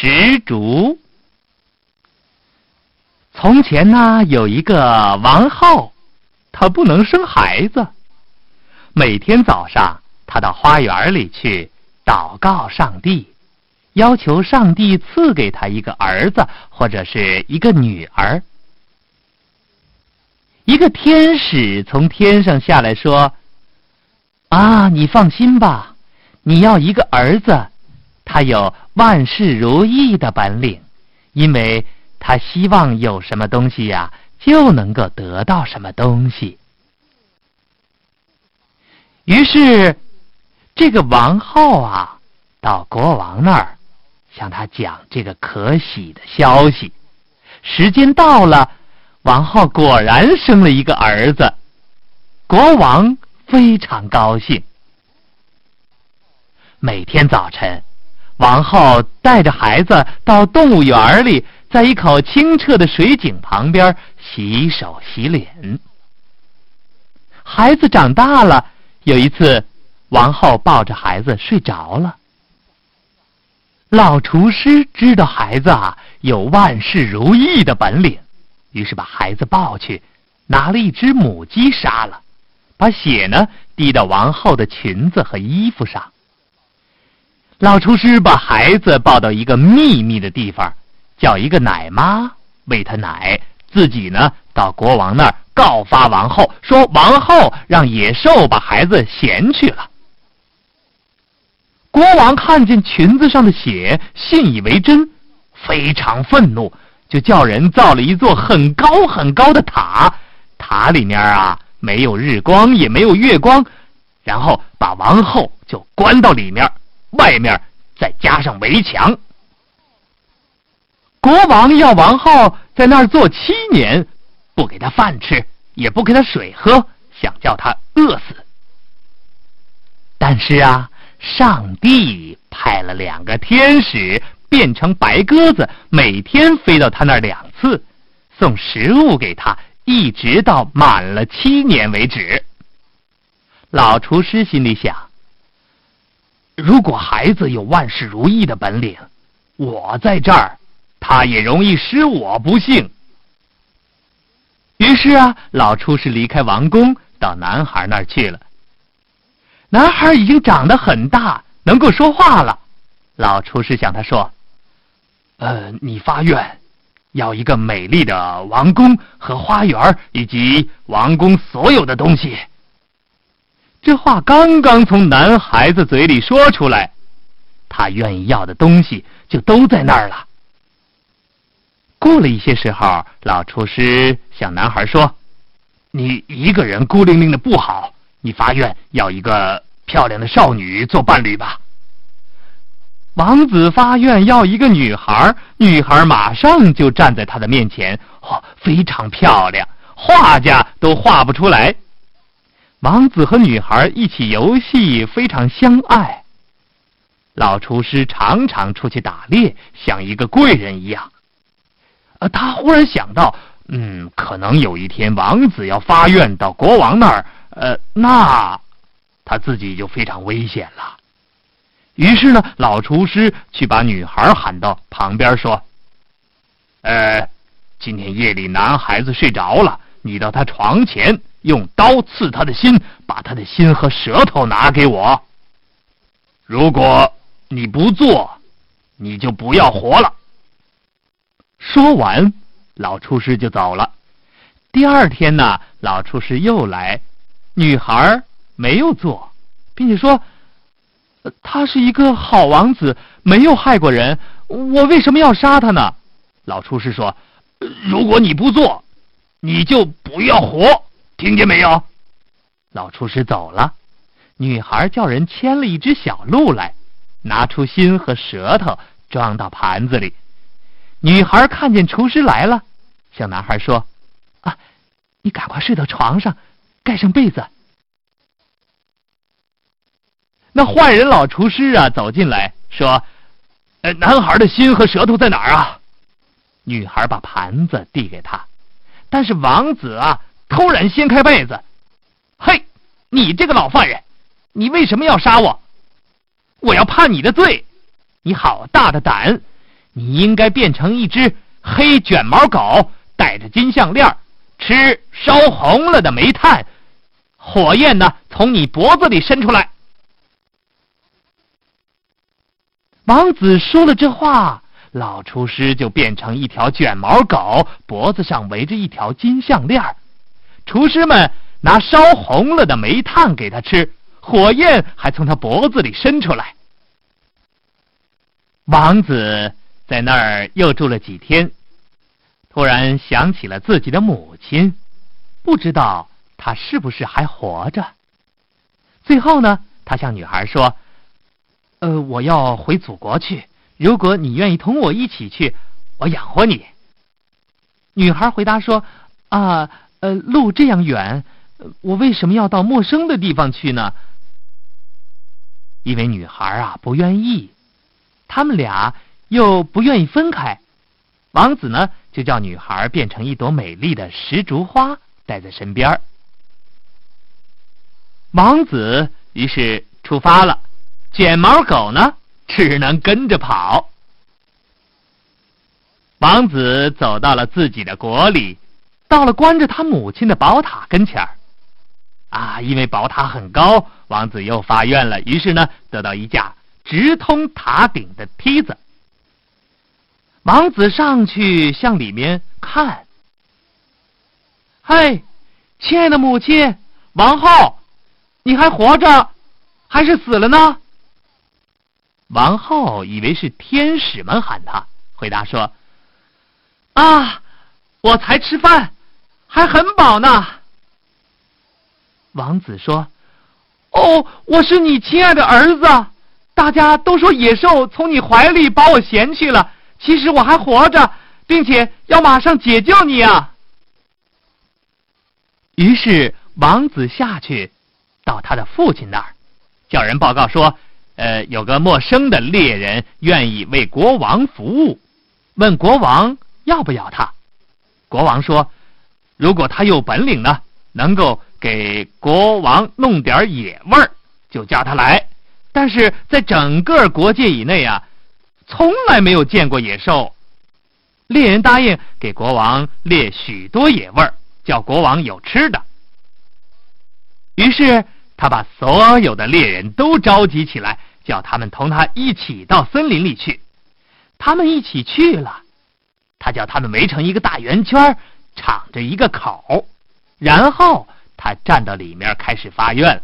石竹。从前呢，有一个王后，她不能生孩子。每天早上，她到花园里去祷告上帝，要求上帝赐给她一个儿子或者是一个女儿。一个天使从天上下来说：“啊，你放心吧，你要一个儿子，他有万事如意的本领，因为。”他希望有什么东西呀，就能够得到什么东西。于是，这个王后啊，到国王那儿，向他讲这个可喜的消息。时间到了，王后果然生了一个儿子，国王非常高兴。每天早晨，王后带着孩子到动物园里。在一口清澈的水井旁边洗手洗脸。孩子长大了，有一次，王后抱着孩子睡着了。老厨师知道孩子啊有万事如意的本领，于是把孩子抱去，拿了一只母鸡杀了，把血呢滴到王后的裙子和衣服上。老厨师把孩子抱到一个秘密的地方。叫一个奶妈喂他奶，自己呢到国王那儿告发王后，说王后让野兽把孩子衔去了。国王看见裙子上的血，信以为真，非常愤怒，就叫人造了一座很高很高的塔，塔里面啊没有日光，也没有月光，然后把王后就关到里面，外面再加上围墙。国王要王后在那儿坐七年，不给他饭吃，也不给他水喝，想叫他饿死。但是啊，上帝派了两个天使变成白鸽子，每天飞到他那儿两次，送食物给他，一直到满了七年为止。老厨师心里想：如果孩子有万事如意的本领，我在这儿。他也容易使我不幸。于是啊，老厨师离开王宫，到男孩那儿去了。男孩已经长得很大，能够说话了。老厨师向他说：“呃，你发愿，要一个美丽的王宫和花园，以及王宫所有的东西。”这话刚刚从男孩子嘴里说出来，他愿意要的东西就都在那儿了。过了一些时候，老厨师向男孩说：“你一个人孤零零的不好，你发愿要一个漂亮的少女做伴侣吧。”王子发愿要一个女孩，女孩马上就站在他的面前，哦，非常漂亮，画家都画不出来。王子和女孩一起游戏，非常相爱。老厨师常常出去打猎，像一个贵人一样。呃，他忽然想到，嗯，可能有一天王子要发愿到国王那儿，呃，那他自己就非常危险了。于是呢，老厨师去把女孩喊到旁边说：“呃，今天夜里男孩子睡着了，你到他床前用刀刺他的心，把他的心和舌头拿给我。如果你不做，你就不要活了。”说完，老厨师就走了。第二天呢，老厨师又来，女孩没有做，并且说：“他是一个好王子，没有害过人，我为什么要杀他呢？”老厨师说：“如果你不做，你就不要活，听见没有？”老厨师走了，女孩叫人牵了一只小鹿来，拿出心和舌头装到盘子里。女孩看见厨师来了，向男孩说：“啊，你赶快睡到床上，盖上被子。”那坏人老厨师啊，走进来说：“呃，男孩的心和舌头在哪儿啊？”女孩把盘子递给他，但是王子啊，突然掀开被子：“嘿，你这个老犯人，你为什么要杀我？我要判你的罪！你好大的胆！”你应该变成一只黑卷毛狗，戴着金项链，吃烧红了的煤炭，火焰呢从你脖子里伸出来。”王子说了这话，老厨师就变成一条卷毛狗，脖子上围着一条金项链。厨师们拿烧红了的煤炭给他吃，火焰还从他脖子里伸出来。王子在那儿又住了几天，突然想起了自己的母亲，不知道她是不是还活着。最后呢，他向女孩说。呃，我要回祖国去。如果你愿意同我一起去，我养活你。女孩回答说：“啊，呃路这样远，我为什么要到陌生的地方去呢？”因为女孩啊不愿意，他们俩又不愿意分开。王子呢，就叫女孩变成一朵美丽的石竹花，带在身边。王子于是出发了。卷毛狗呢，只能跟着跑。王子走到了自己的国里，到了关着他母亲的宝塔跟前儿。啊，因为宝塔很高，王子又发愿了，于是呢，得到一架直通塔顶的梯子。王子上去向里面看。嘿，亲爱的母亲，王后，你还活着，还是死了呢？王后以为是天使们喊他，回答说：“啊，我才吃饭，还很饱呢。”王子说：“哦，我是你亲爱的儿子，大家都说野兽从你怀里把我衔去了，其实我还活着，并且要马上解救你啊。”于是王子下去，到他的父亲那儿，叫人报告说。呃，有个陌生的猎人愿意为国王服务，问国王要不要他。国王说：“如果他有本领呢，能够给国王弄点野味儿，就叫他来。但是在整个国界以内啊，从来没有见过野兽。”猎人答应给国王猎许多野味儿，叫国王有吃的。于是他把所有的猎人都召集起来。叫他们同他一起到森林里去，他们一起去了。他叫他们围成一个大圆圈，敞着一个口，然后他站到里面开始发愿。